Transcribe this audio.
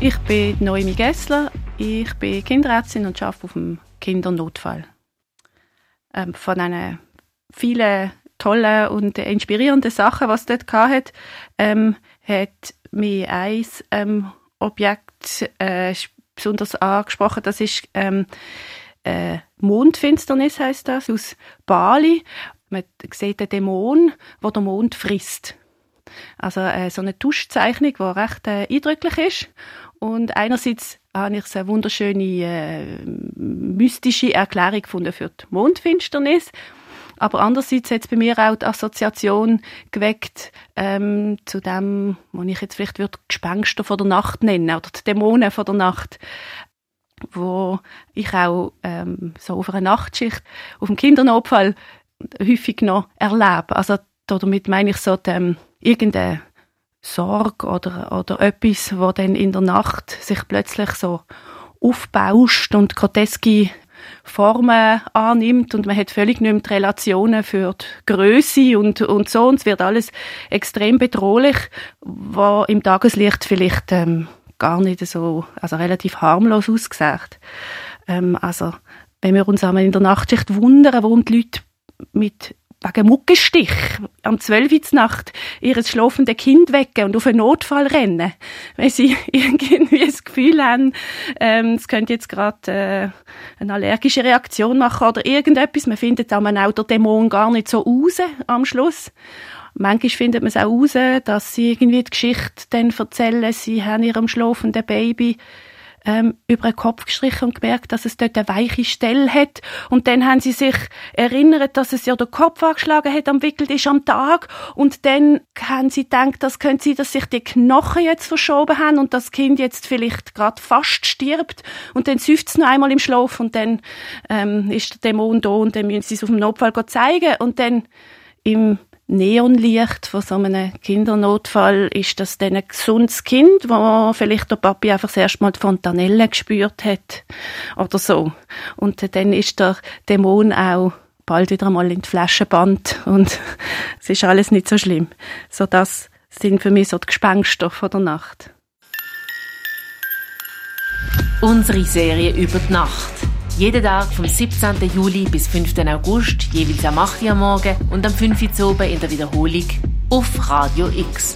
Ich bin Noemi Gessler, ich bin Kinderärztin und arbeite auf dem Kindernotfall. Ähm, von einer viele tolle und inspirierende Sachen, was dort hat, ähm, hat mir ein ähm, Objekt äh, besonders angesprochen. Das ist ähm, äh, Mondfinsternis heißt das aus Bali. Man sieht einen Dämon, der den Mond frisst. Also äh, so eine Tuschzeichnung, die recht äh, eindrücklich ist. Und einerseits habe ich eine wunderschöne äh, mystische Erklärung gefunden für die Mondfinsternis. Aber andererseits hat es bei mir auch die Assoziation geweckt ähm, zu dem, was ich jetzt vielleicht würde Gespenster von der Nacht nennen oder die Dämonen von der Nacht wo ich auch ähm, so auf einer Nachtschicht auf dem Kindernotfall häufig noch erlebe. Also damit meine ich so dem, irgendeine Sorge oder, oder etwas, wo dann in der Nacht sich plötzlich so aufbauscht und groteske Formen annimmt und man hat völlig nicht mehr die Relationen für die Größe und, und so und es wird alles extrem bedrohlich, was im Tageslicht vielleicht ähm, gar nicht so, also relativ harmlos ausgesagt. Ähm, also wenn wir uns einmal in der Nachtschicht wundern, warum die Leute mit wegen Muckenstich am 12. Nacht ihr schlafende Kind wecken und auf einen Notfall rennen, weil sie irgendwie das Gefühl haben, ähm, es könnte jetzt gerade äh, eine allergische Reaktion machen oder irgendetwas. Man findet auch, auch der Dämon gar nicht so raus am Schluss. Manchmal findet man es auch raus, dass sie irgendwie die Geschichte dann erzählen, sie haben ihrem schlafenden Baby ähm, über den Kopf gestrichen und gemerkt, dass es dort eine weiche Stelle hat. Und dann haben sie sich erinnert, dass es ja der Kopf angeschlagen hat, umwickelt ist am Tag. Und dann haben sie gedacht, das könnte sein, dass sich die Knochen jetzt verschoben haben und das Kind jetzt vielleicht gerade fast stirbt. Und dann süfft es noch einmal im Schlaf und dann ähm, ist der Dämon da und dann müssen sie es auf dem Notfall zeigen. Und dann im Neonlicht von so einem Kindernotfall ist das dann ein gesundes Kind, wo vielleicht der Papi einfach das erste Mal die Fontanelle gespürt hat oder so. Und dann ist der Dämon auch bald wieder einmal in die Flaschenband und es ist alles nicht so schlimm. So das sind für mich so die Gespenster von der Nacht. Unsere Serie über die Nacht. Jeden Tag vom 17. Juli bis 5. August, jeweils am 8. Uhr Morgen und am 5. Uhr oben in der Wiederholung auf Radio X.